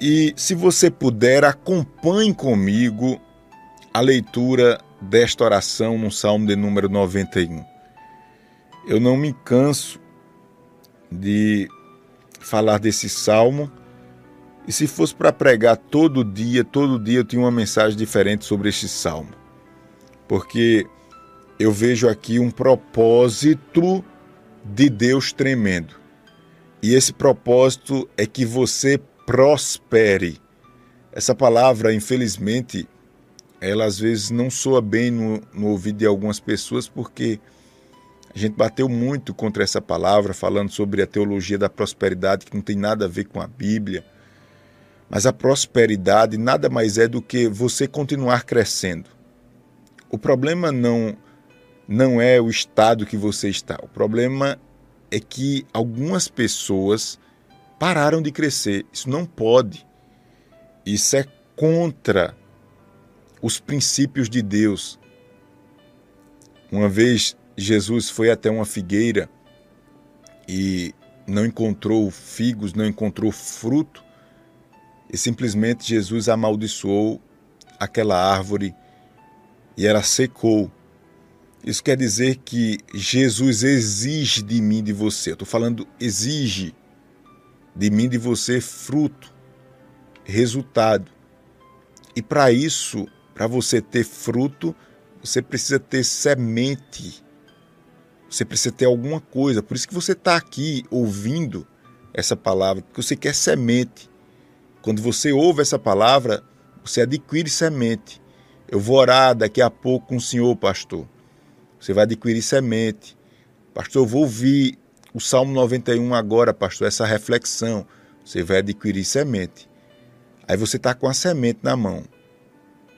E se você puder, acompanhe comigo a leitura desta oração no Salmo de número 91. Eu não me canso de falar desse salmo. E se fosse para pregar todo dia, todo dia eu tinha uma mensagem diferente sobre este salmo. Porque eu vejo aqui um propósito de Deus tremendo. E esse propósito é que você prospere. Essa palavra, infelizmente, ela às vezes não soa bem no, no ouvido de algumas pessoas porque a gente bateu muito contra essa palavra, falando sobre a teologia da prosperidade, que não tem nada a ver com a Bíblia. Mas a prosperidade nada mais é do que você continuar crescendo. O problema não não é o estado que você está. O problema é que algumas pessoas pararam de crescer. Isso não pode. Isso é contra os princípios de Deus. Uma vez Jesus foi até uma figueira e não encontrou figos, não encontrou fruto, e simplesmente Jesus amaldiçoou aquela árvore e ela secou. Isso quer dizer que Jesus exige de mim, de você. Eu estou falando exige de mim, de você fruto, resultado. E para isso, para você ter fruto, você precisa ter semente você precisa ter alguma coisa. Por isso que você está aqui ouvindo essa palavra, porque você quer semente. Quando você ouve essa palavra, você adquire semente. Eu vou orar daqui a pouco com o senhor, pastor. Você vai adquirir semente. Pastor, eu vou ouvir o Salmo 91 agora, pastor, essa reflexão. Você vai adquirir semente. Aí você está com a semente na mão.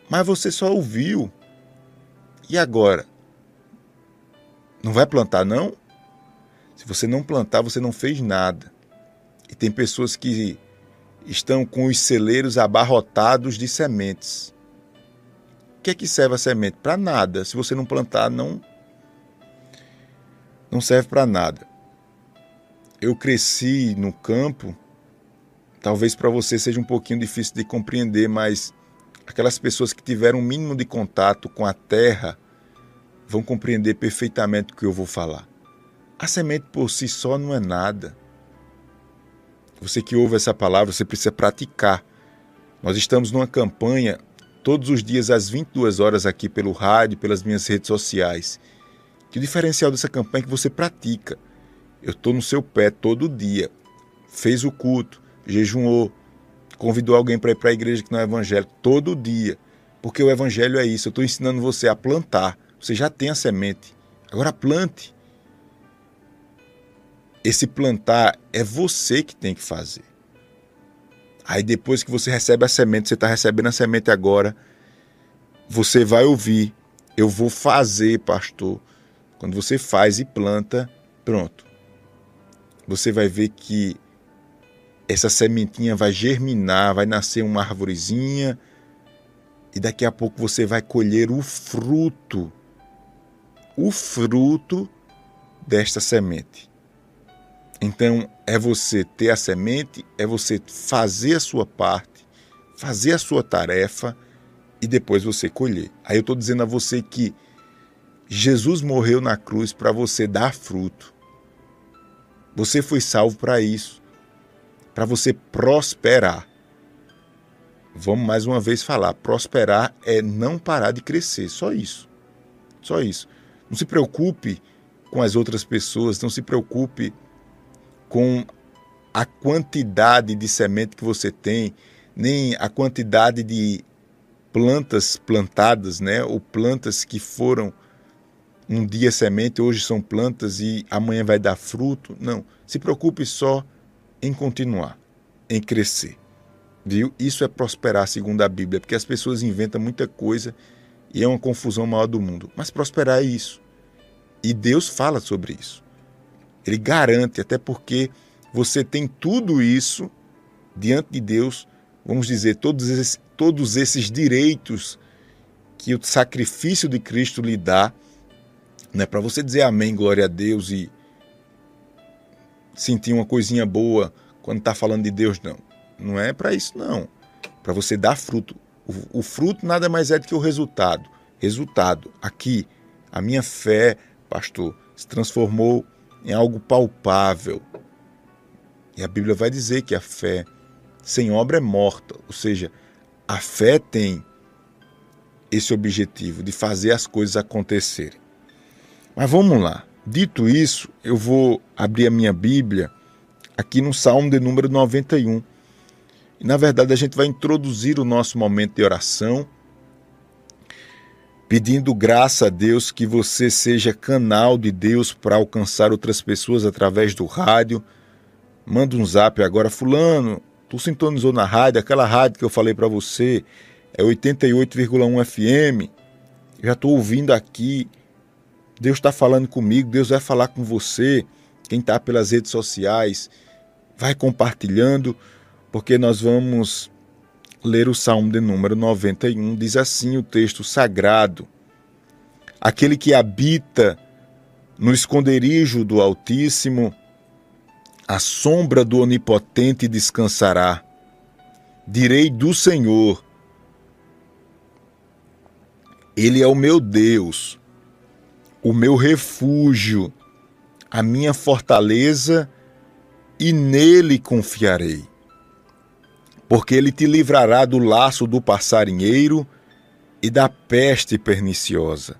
Mas você só ouviu. E agora? Não vai plantar, não? Se você não plantar, você não fez nada. E tem pessoas que estão com os celeiros abarrotados de sementes. O que é que serve a semente? Para nada. Se você não plantar, não não serve para nada. Eu cresci no campo, talvez para você seja um pouquinho difícil de compreender, mas aquelas pessoas que tiveram um mínimo de contato com a terra, vão compreender perfeitamente o que eu vou falar. A semente por si só não é nada. Você que ouve essa palavra, você precisa praticar. Nós estamos numa campanha todos os dias às 22 horas aqui pelo rádio, pelas minhas redes sociais. Que o diferencial dessa campanha é que você pratica. Eu estou no seu pé todo dia. Fez o culto, jejuou, convidou alguém para ir para a igreja que não é evangélico todo dia. Porque o evangelho é isso. Eu estou ensinando você a plantar você já tem a semente. Agora plante. Esse plantar é você que tem que fazer. Aí depois que você recebe a semente, você está recebendo a semente agora, você vai ouvir. Eu vou fazer, pastor. Quando você faz e planta, pronto. Você vai ver que essa sementinha vai germinar, vai nascer uma arvorezinha e daqui a pouco você vai colher o fruto o fruto desta semente. Então, é você ter a semente, é você fazer a sua parte, fazer a sua tarefa e depois você colher. Aí eu estou dizendo a você que Jesus morreu na cruz para você dar fruto. Você foi salvo para isso, para você prosperar. Vamos mais uma vez falar: prosperar é não parar de crescer, só isso. Só isso. Não se preocupe com as outras pessoas, não se preocupe com a quantidade de semente que você tem, nem a quantidade de plantas plantadas, né? Ou plantas que foram um dia semente, hoje são plantas e amanhã vai dar fruto. Não, se preocupe só em continuar, em crescer. Viu? Isso é prosperar segundo a Bíblia, porque as pessoas inventam muita coisa e é uma confusão maior do mundo. Mas prosperar é isso. E Deus fala sobre isso. Ele garante, até porque você tem tudo isso diante de Deus, vamos dizer, todos esses, todos esses direitos que o sacrifício de Cristo lhe dá, né, para você dizer amém, glória a Deus e sentir uma coisinha boa quando está falando de Deus, não. Não é para isso, não. Para você dar fruto. O, o fruto nada mais é do que o resultado. Resultado. Aqui, a minha fé, pastor, se transformou em algo palpável. E a Bíblia vai dizer que a fé sem obra é morta. Ou seja, a fé tem esse objetivo de fazer as coisas acontecerem. Mas vamos lá. Dito isso, eu vou abrir a minha Bíblia aqui no Salmo de número 91. E na verdade a gente vai introduzir o nosso momento de oração, pedindo graça a Deus que você seja canal de Deus para alcançar outras pessoas através do rádio. Manda um zap agora, fulano, tu sintonizou na rádio, aquela rádio que eu falei para você, é 88,1 FM. Já estou ouvindo aqui. Deus está falando comigo, Deus vai falar com você. Quem está pelas redes sociais, vai compartilhando, porque nós vamos ler o Salmo de número 91. Diz assim o texto sagrado: Aquele que habita no esconderijo do Altíssimo, a sombra do Onipotente descansará. Direi do Senhor, Ele é o meu Deus, o meu refúgio, a minha fortaleza e nele confiarei. Porque ele te livrará do laço do passarinheiro e da peste perniciosa.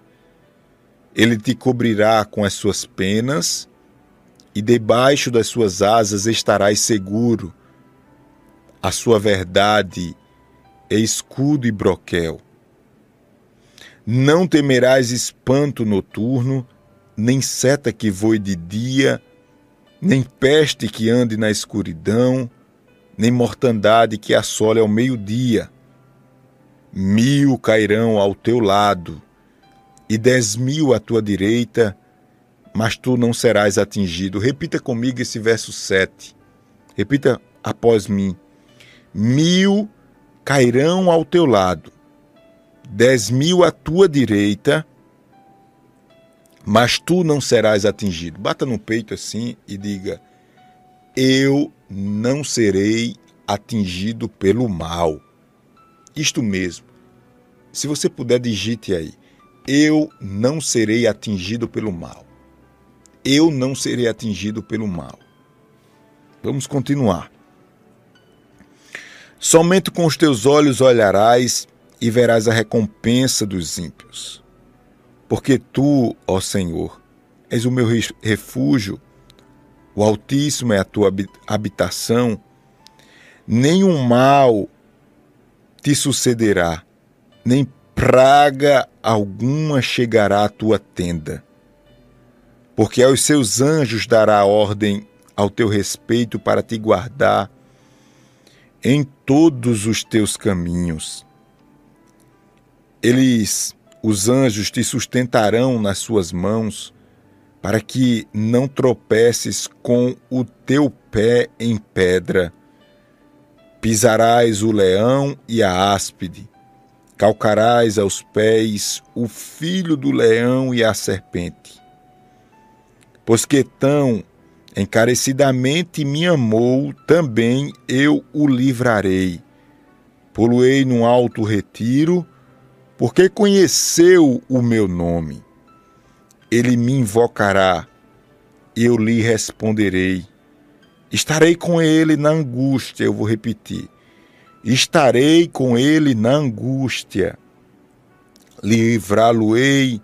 Ele te cobrirá com as suas penas e debaixo das suas asas estarás seguro. A sua verdade é escudo e broquel. Não temerás espanto noturno, nem seta que voe de dia, nem peste que ande na escuridão, nem mortandade que assole ao meio-dia. Mil cairão ao teu lado, e dez mil à tua direita, mas tu não serás atingido. Repita comigo esse verso 7. Repita após mim. Mil cairão ao teu lado, dez mil à tua direita, mas tu não serás atingido. Bata no peito assim e diga: Eu não serei atingido pelo mal. Isto mesmo. Se você puder, digite aí: Eu não serei atingido pelo mal. Eu não serei atingido pelo mal. Vamos continuar. Somente com os teus olhos olharás e verás a recompensa dos ímpios porque tu, ó Senhor, és o meu refúgio, o Altíssimo é a tua habitação, nenhum mal te sucederá, nem praga alguma chegará à tua tenda. Porque aos seus anjos dará ordem ao teu respeito para te guardar em todos os teus caminhos. Eles os anjos te sustentarão nas suas mãos, para que não tropeces com o teu pé em pedra. Pisarás o leão e a áspide, calcarás aos pés o filho do leão e a serpente. Pois que tão encarecidamente me amou, também eu o livrarei. Poluei num alto retiro, porque conheceu o meu nome. Ele me invocará, eu lhe responderei. Estarei com ele na angústia, eu vou repetir. Estarei com ele na angústia. Livrá-lo-ei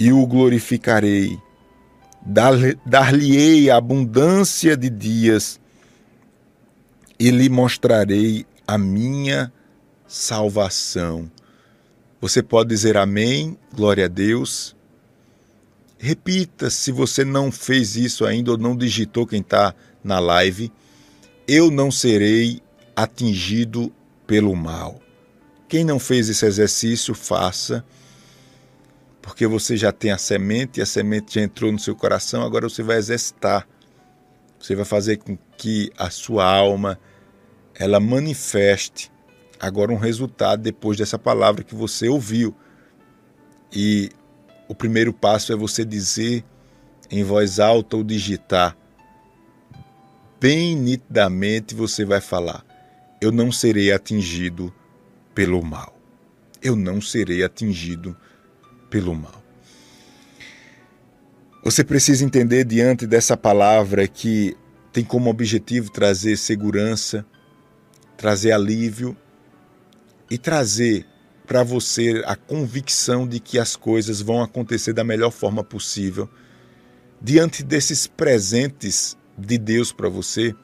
e o glorificarei. Dar-lhe-ei abundância de dias e lhe mostrarei a minha salvação. Você pode dizer amém, glória a Deus. Repita se você não fez isso ainda ou não digitou quem está na live. Eu não serei atingido pelo mal. Quem não fez esse exercício, faça, porque você já tem a semente e a semente já entrou no seu coração, agora você vai exercitar. Você vai fazer com que a sua alma ela manifeste agora um resultado depois dessa palavra que você ouviu. E o primeiro passo é você dizer em voz alta ou digitar: bem nitidamente você vai falar: Eu não serei atingido pelo mal. Eu não serei atingido pelo mal. Você precisa entender diante dessa palavra que tem como objetivo trazer segurança, trazer alívio e trazer para você a convicção de que as coisas vão acontecer da melhor forma possível. Diante desses presentes de Deus para você,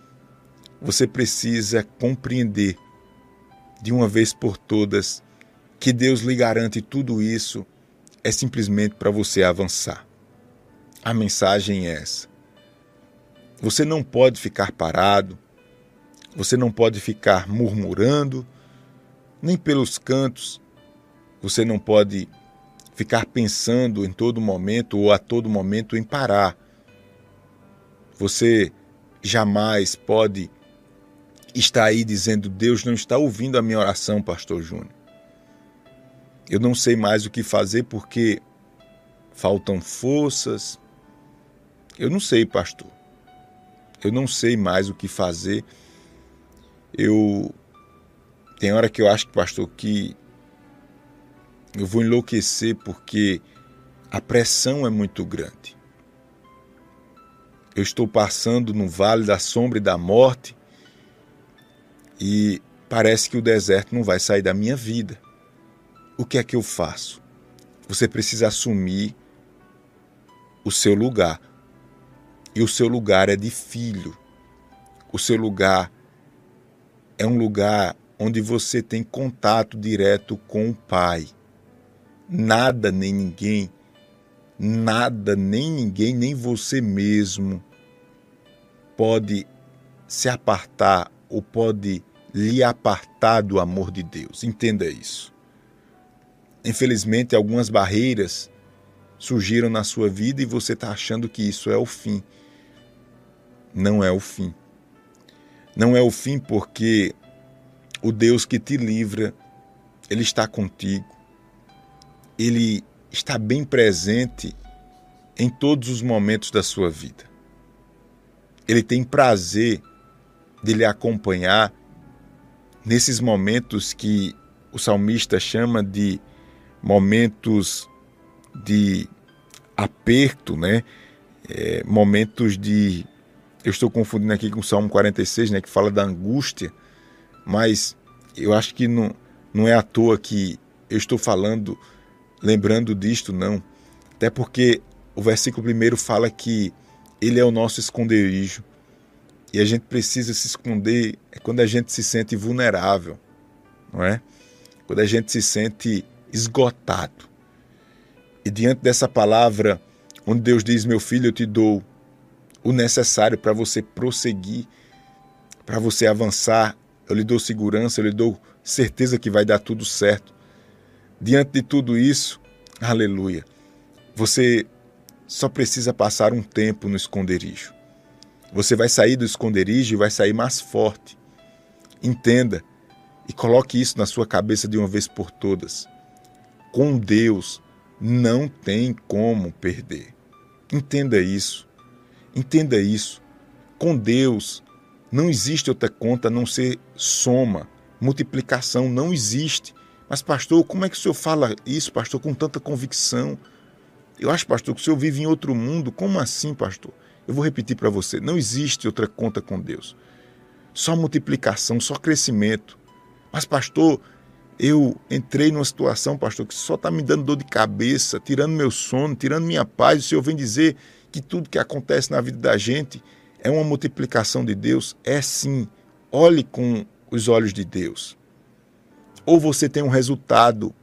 você precisa compreender de uma vez por todas que Deus lhe garante tudo isso é simplesmente para você avançar. A mensagem é essa. Você não pode ficar parado, você não pode ficar murmurando, nem pelos cantos, você não pode ficar pensando em todo momento ou a todo momento em parar. Você jamais pode estar aí dizendo: Deus não está ouvindo a minha oração, Pastor Júnior. Eu não sei mais o que fazer porque faltam forças. Eu não sei, pastor. Eu não sei mais o que fazer. Eu tem hora que eu acho, pastor, que eu vou enlouquecer porque a pressão é muito grande. Eu estou passando no vale da sombra e da morte e parece que o deserto não vai sair da minha vida. O que é que eu faço? Você precisa assumir o seu lugar. E o seu lugar é de filho. O seu lugar é um lugar onde você tem contato direto com o Pai nada nem ninguém, nada nem ninguém, nem você mesmo pode se apartar ou pode lhe apartar do amor de Deus. Entenda isso. Infelizmente, algumas barreiras surgiram na sua vida e você está achando que isso é o fim. Não é o fim. Não é o fim porque o Deus que te livra, Ele está contigo ele está bem presente em todos os momentos da sua vida. Ele tem prazer de lhe acompanhar nesses momentos que o salmista chama de momentos de aperto, né? É, momentos de. Eu estou confundindo aqui com o Salmo 46, né? Que fala da angústia, mas eu acho que não, não é à toa que eu estou falando lembrando disto, não. Até porque o versículo primeiro fala que ele é o nosso esconderijo. E a gente precisa se esconder é quando a gente se sente vulnerável, não é? Quando a gente se sente esgotado. E diante dessa palavra, onde Deus diz: Meu filho, eu te dou o necessário para você prosseguir, para você avançar, eu lhe dou segurança, eu lhe dou certeza que vai dar tudo certo. Diante de tudo isso, aleluia, você só precisa passar um tempo no esconderijo. Você vai sair do esconderijo e vai sair mais forte. Entenda e coloque isso na sua cabeça de uma vez por todas. Com Deus não tem como perder. Entenda isso. Entenda isso. Com Deus não existe outra conta a não ser soma, multiplicação, não existe. Mas, pastor, como é que o senhor fala isso, pastor, com tanta convicção? Eu acho, pastor, que o senhor vive em outro mundo. Como assim, pastor? Eu vou repetir para você: não existe outra conta com Deus. Só multiplicação, só crescimento. Mas, pastor, eu entrei numa situação, pastor, que só está me dando dor de cabeça, tirando meu sono, tirando minha paz. O senhor vem dizer que tudo que acontece na vida da gente é uma multiplicação de Deus? É sim. Olhe com os olhos de Deus ou você tem um resultado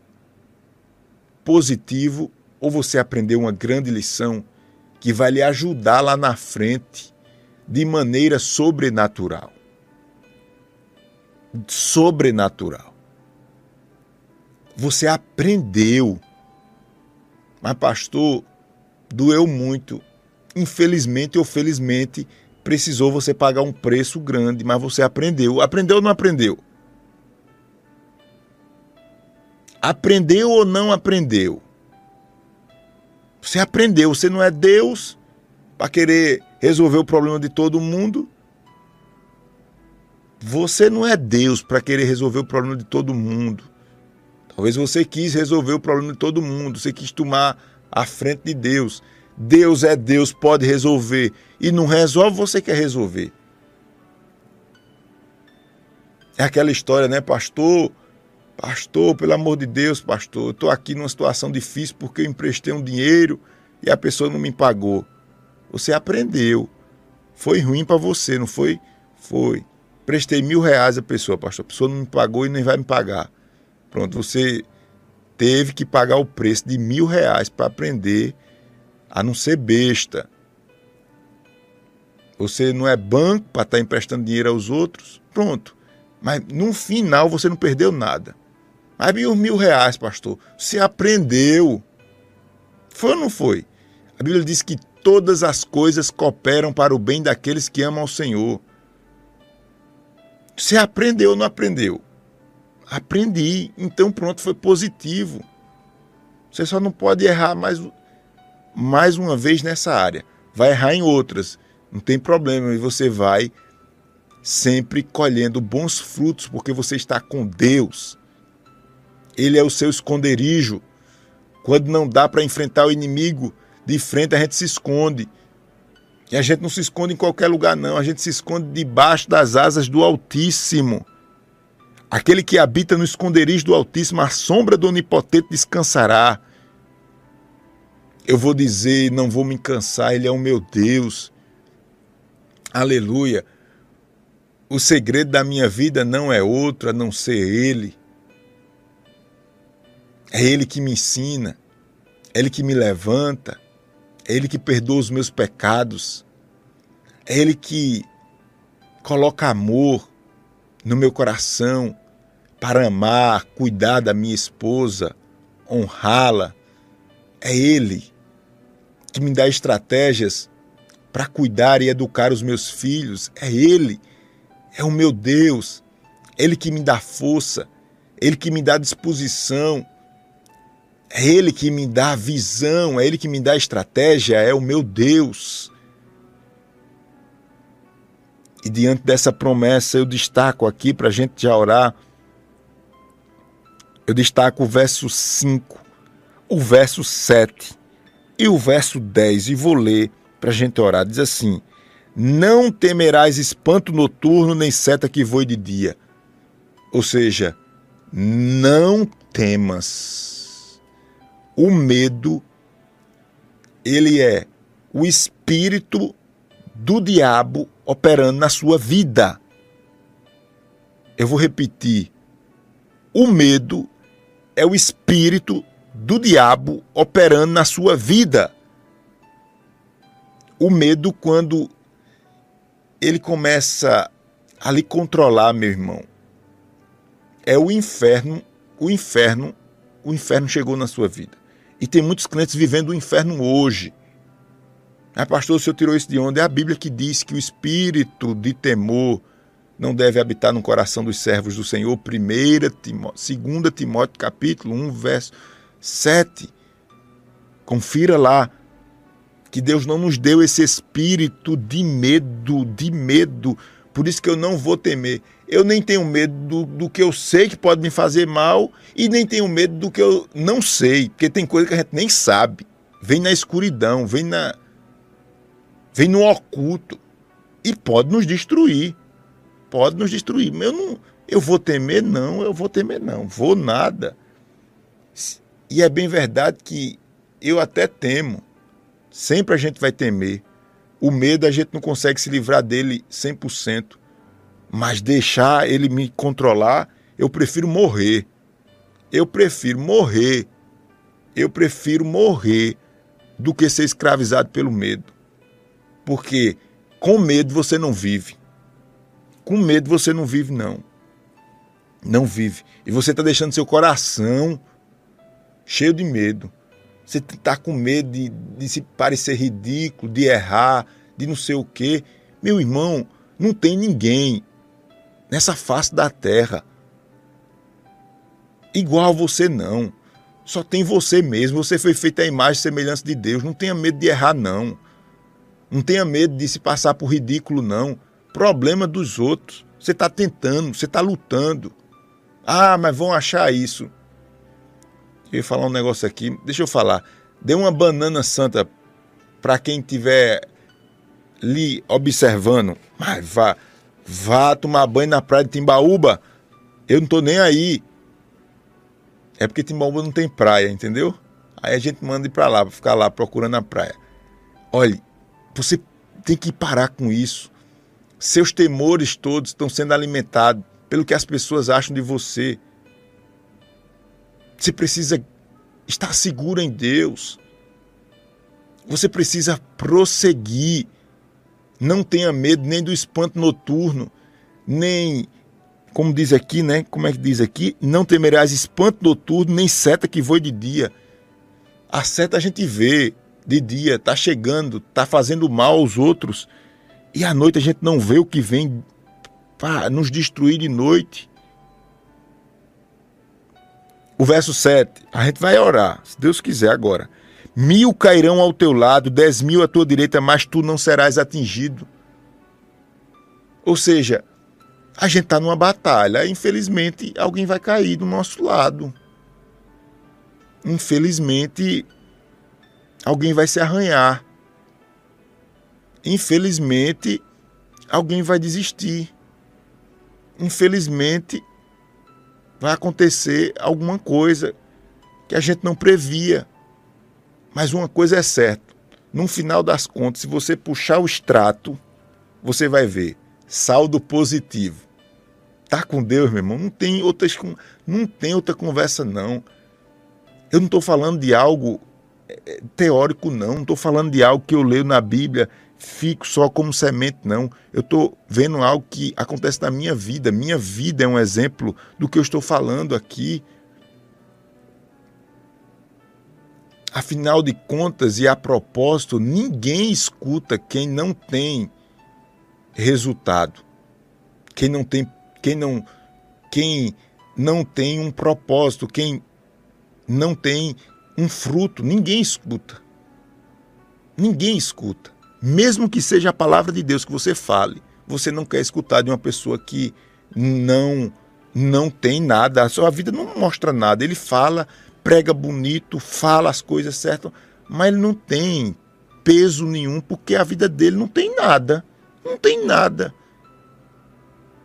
positivo, ou você aprendeu uma grande lição que vai lhe ajudar lá na frente de maneira sobrenatural. Sobrenatural. Você aprendeu. Mas, pastor, doeu muito. Infelizmente ou felizmente, precisou você pagar um preço grande, mas você aprendeu. Aprendeu ou não aprendeu? Aprendeu ou não aprendeu? Você aprendeu, você não é Deus para querer resolver o problema de todo mundo. Você não é Deus para querer resolver o problema de todo mundo. Talvez você quis resolver o problema de todo mundo, você quis tomar a frente de Deus. Deus é Deus, pode resolver. E não resolve, você quer resolver. É aquela história, né, pastor? Pastor, pelo amor de Deus, pastor, eu estou aqui numa situação difícil porque eu emprestei um dinheiro e a pessoa não me pagou. Você aprendeu. Foi ruim para você, não foi? Foi. Prestei mil reais a pessoa, pastor. A pessoa não me pagou e nem vai me pagar. Pronto, você teve que pagar o preço de mil reais para aprender a não ser besta. Você não é banco para estar tá emprestando dinheiro aos outros. Pronto. Mas no final você não perdeu nada. Mas mil, mil reais, pastor. Você aprendeu. Foi ou não foi? A Bíblia diz que todas as coisas cooperam para o bem daqueles que amam ao Senhor. Você aprendeu ou não aprendeu? Aprendi. Então pronto, foi positivo. Você só não pode errar mais, mais uma vez nessa área. Vai errar em outras. Não tem problema. E você vai sempre colhendo bons frutos, porque você está com Deus. Ele é o seu esconderijo. Quando não dá para enfrentar o inimigo de frente, a gente se esconde. E a gente não se esconde em qualquer lugar, não. A gente se esconde debaixo das asas do Altíssimo. Aquele que habita no esconderijo do Altíssimo, a sombra do Onipotente descansará. Eu vou dizer, não vou me cansar, Ele é o meu Deus. Aleluia. O segredo da minha vida não é outro a não ser Ele. É Ele que me ensina, é Ele que me levanta, é Ele que perdoa os meus pecados, é Ele que coloca amor no meu coração, para amar, cuidar da minha esposa, honrá-la. É Ele que me dá estratégias para cuidar e educar os meus filhos. É Ele, é o meu Deus. Ele que me dá força, Ele que me dá disposição, é Ele que me dá visão, é Ele que me dá estratégia, é o meu Deus. E diante dessa promessa, eu destaco aqui para a gente já orar. Eu destaco o verso 5, o verso 7 e o verso 10 e vou ler para a gente orar. Diz assim: Não temerás espanto noturno, nem seta que voe de dia. Ou seja, não temas. O medo, ele é o espírito do diabo operando na sua vida. Eu vou repetir. O medo é o espírito do diabo operando na sua vida. O medo, quando ele começa a lhe controlar, meu irmão, é o inferno, o inferno, o inferno chegou na sua vida. E tem muitos crentes vivendo o inferno hoje. Ah, pastor, o senhor tirou isso de onde? É a Bíblia que diz que o espírito de temor, não deve habitar no coração dos servos do Senhor. 1 Timóteo, 2 Timóteo capítulo 1, verso 7. Confira lá que Deus não nos deu esse espírito de medo, de medo. Por isso que eu não vou temer. Eu nem tenho medo do, do, que eu sei que pode me fazer mal e nem tenho medo do que eu não sei, porque tem coisa que a gente nem sabe. Vem na escuridão, vem na vem no oculto e pode nos destruir pode nos destruir. Eu não, eu vou temer não, eu vou temer não, vou nada. E é bem verdade que eu até temo. Sempre a gente vai temer. O medo a gente não consegue se livrar dele 100%. Mas deixar ele me controlar, eu prefiro morrer. Eu prefiro morrer. Eu prefiro morrer do que ser escravizado pelo medo. Porque com medo você não vive. Com medo você não vive, não. Não vive. E você está deixando seu coração cheio de medo. Você está com medo de, de se parecer ridículo, de errar, de não sei o quê. Meu irmão, não tem ninguém nessa face da terra igual a você, não. Só tem você mesmo. Você foi feito à imagem e semelhança de Deus. Não tenha medo de errar, não. Não tenha medo de se passar por ridículo, não problema dos outros. Você está tentando, você está lutando. Ah, mas vão achar isso. Eu ia falar um negócio aqui, deixa eu falar. Dê uma banana santa para quem tiver lhe observando. Mas vá, vá tomar banho na praia de Timbaúba. Eu não tô nem aí. É porque Timbaúba não tem praia, entendeu? Aí a gente manda ir para lá, para ficar lá procurando a praia. Olhe, você tem que parar com isso. Seus temores todos estão sendo alimentados pelo que as pessoas acham de você. Você precisa estar seguro em Deus. Você precisa prosseguir. Não tenha medo nem do espanto noturno, nem, como diz aqui, né? Como é que diz aqui? Não temerás espanto noturno, nem seta que voe de dia. A seta a gente vê de dia, tá chegando, tá fazendo mal aos outros. E à noite a gente não vê o que vem para nos destruir de noite. O verso 7, a gente vai orar, se Deus quiser agora. Mil cairão ao teu lado, dez mil à tua direita, mas tu não serás atingido. Ou seja, a gente está numa batalha, infelizmente alguém vai cair do nosso lado. Infelizmente, alguém vai se arranhar. Infelizmente, alguém vai desistir. Infelizmente, vai acontecer alguma coisa que a gente não previa. Mas uma coisa é certa: no final das contas, se você puxar o extrato, você vai ver saldo positivo. Tá com Deus, meu irmão. Não tem outras, não tem outra conversa não. Eu não estou falando de algo é, teórico não. Não estou falando de algo que eu leio na Bíblia fico só como semente, não. Eu estou vendo algo que acontece na minha vida. Minha vida é um exemplo do que eu estou falando aqui. Afinal de contas e a propósito, ninguém escuta quem não tem resultado. Quem não tem, quem não, quem não tem um propósito, quem não tem um fruto, ninguém escuta. Ninguém escuta. Mesmo que seja a palavra de Deus que você fale, você não quer escutar de uma pessoa que não não tem nada, a sua vida não mostra nada. Ele fala, prega bonito, fala as coisas certas, mas ele não tem peso nenhum porque a vida dele não tem nada. Não tem nada.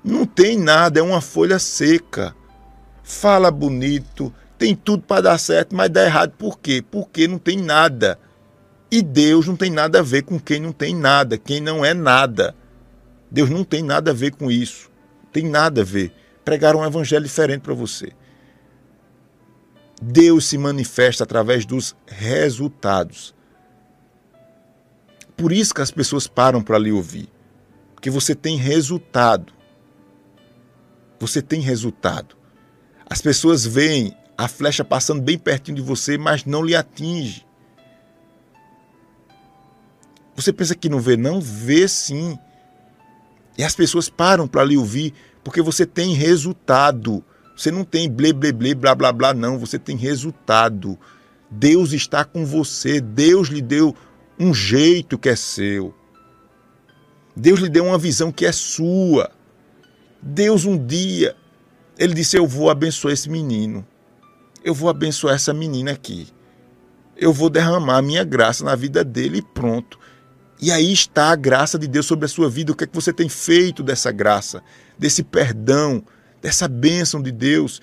Não tem nada, é uma folha seca. Fala bonito, tem tudo para dar certo, mas dá errado por quê? Porque não tem nada. E Deus não tem nada a ver com quem não tem nada, quem não é nada. Deus não tem nada a ver com isso. Tem nada a ver. Pregar um evangelho diferente para você. Deus se manifesta através dos resultados. Por isso que as pessoas param para lhe ouvir. Porque você tem resultado. Você tem resultado. As pessoas veem a flecha passando bem pertinho de você, mas não lhe atinge. Você pensa que não vê? Não vê sim. E as pessoas param para lhe ouvir porque você tem resultado. Você não tem blé, blé, blé, blá, blá, blá, não. Você tem resultado. Deus está com você. Deus lhe deu um jeito que é seu. Deus lhe deu uma visão que é sua. Deus um dia, ele disse: Eu vou abençoar esse menino. Eu vou abençoar essa menina aqui. Eu vou derramar a minha graça na vida dele e pronto. E aí está a graça de Deus sobre a sua vida. O que é que você tem feito dessa graça, desse perdão, dessa bênção de Deus.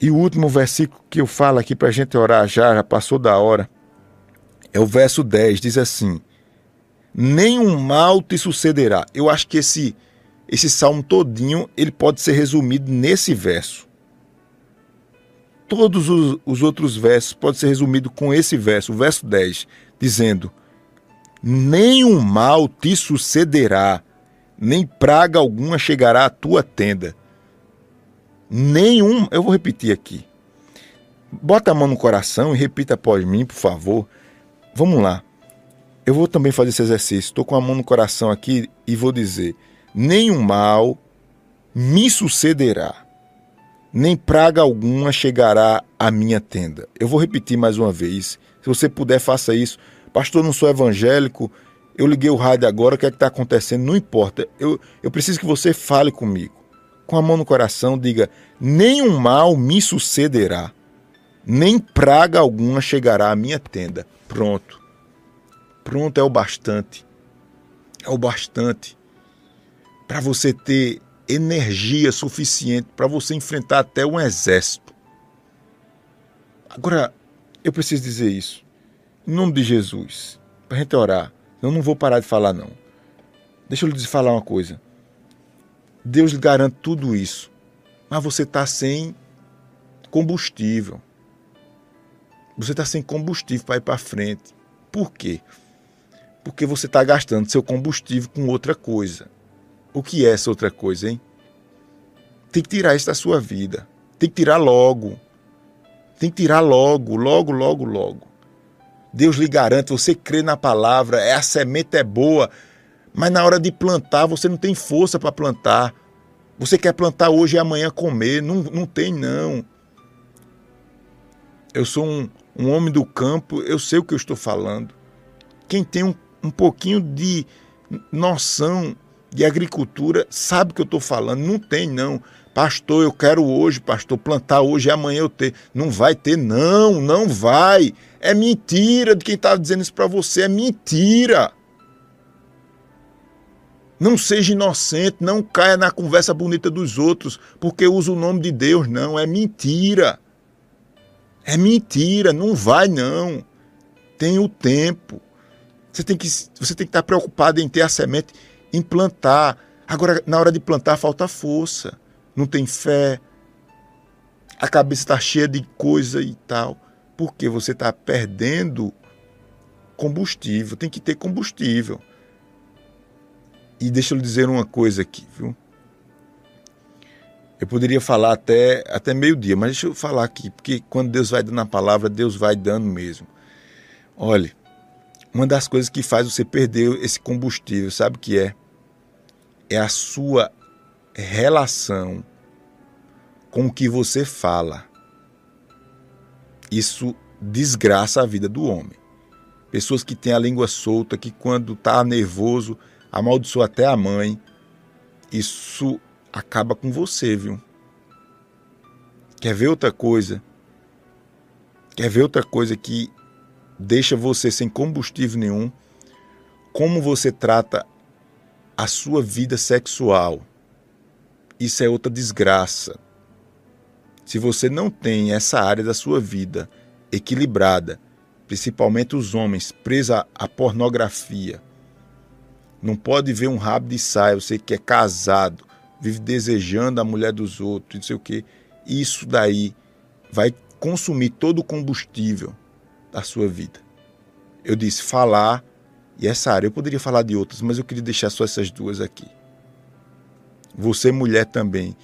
E o último versículo que eu falo aqui para a gente orar já, já passou da hora, é o verso 10, diz assim: Nenhum mal te sucederá. Eu acho que esse, esse salmo todinho ele pode ser resumido nesse verso. Todos os, os outros versos podem ser resumidos com esse verso, o verso 10, dizendo: Nenhum mal te sucederá, nem praga alguma chegará à tua tenda. Nenhum, eu vou repetir aqui. Bota a mão no coração e repita após mim, por favor. Vamos lá. Eu vou também fazer esse exercício. Estou com a mão no coração aqui e vou dizer: nenhum mal me sucederá, nem praga alguma chegará à minha tenda. Eu vou repetir mais uma vez. Se você puder, faça isso. Pastor, não sou evangélico, Eu liguei o rádio agora, o que é que está acontecendo? Não importa. Eu, eu preciso que você fale comigo. Com a mão no coração, diga: nenhum mal me sucederá, nem praga alguma chegará à minha tenda. Pronto. Pronto é o bastante. É o bastante para você ter energia suficiente para você enfrentar até um exército. Agora, eu preciso dizer isso. Em nome de Jesus, para a gente orar. Eu não vou parar de falar, não. Deixa eu lhe falar uma coisa. Deus lhe garante tudo isso, mas você está sem combustível. Você está sem combustível para ir para frente. Por quê? Porque você está gastando seu combustível com outra coisa. O que é essa outra coisa, hein? Tem que tirar isso da sua vida. Tem que tirar logo. Tem que tirar logo, logo, logo, logo. Deus lhe garante, você crê na palavra, é, a semente é boa, mas na hora de plantar você não tem força para plantar. Você quer plantar hoje e amanhã comer, não, não tem não. Eu sou um, um homem do campo, eu sei o que eu estou falando. Quem tem um, um pouquinho de noção de agricultura sabe o que eu estou falando. Não tem não. Pastor, eu quero hoje, pastor, plantar hoje e amanhã eu ter. Não vai ter, não, não vai. É mentira de quem está dizendo isso para você, é mentira. Não seja inocente, não caia na conversa bonita dos outros, porque usa o nome de Deus, não. É mentira. É mentira, não vai não. Tem o tempo. Você tem que, você tem que estar preocupado em ter a semente, em plantar. Agora, na hora de plantar, falta força não tem fé, a cabeça está cheia de coisa e tal, porque você está perdendo combustível. Tem que ter combustível. E deixa eu lhe dizer uma coisa aqui, viu? Eu poderia falar até, até meio-dia, mas deixa eu falar aqui, porque quando Deus vai dando a palavra, Deus vai dando mesmo. Olhe, uma das coisas que faz você perder esse combustível, sabe o que é? É a sua relação com o que você fala. Isso desgraça a vida do homem. Pessoas que têm a língua solta, que quando está nervoso, amaldiçoa até a mãe. Isso acaba com você, viu? Quer ver outra coisa? Quer ver outra coisa que deixa você sem combustível nenhum? Como você trata a sua vida sexual? Isso é outra desgraça. Se você não tem essa área da sua vida equilibrada, principalmente os homens presos à pornografia, não pode ver um rabo de saia, você que é casado, vive desejando a mulher dos outros, não sei o quê. Isso daí vai consumir todo o combustível da sua vida. Eu disse falar, e essa área eu poderia falar de outras, mas eu queria deixar só essas duas aqui. Você, mulher, também,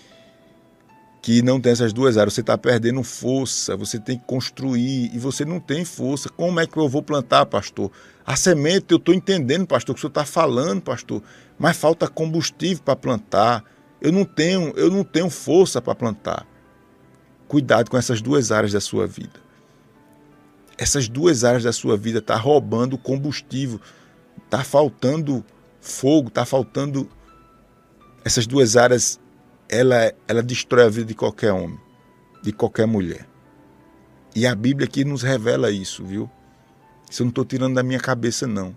que não tem essas duas áreas, você está perdendo força, você tem que construir e você não tem força. Como é que eu vou plantar, pastor? A semente, eu estou entendendo, pastor, o que o senhor está falando, pastor, mas falta combustível para plantar. Eu não tenho, eu não tenho força para plantar. Cuidado com essas duas áreas da sua vida. Essas duas áreas da sua vida estão tá roubando combustível, está faltando fogo, está faltando essas duas áreas, ela, ela destrói a vida de qualquer homem, de qualquer mulher. E a Bíblia aqui nos revela isso, viu? Isso eu não estou tirando da minha cabeça, não.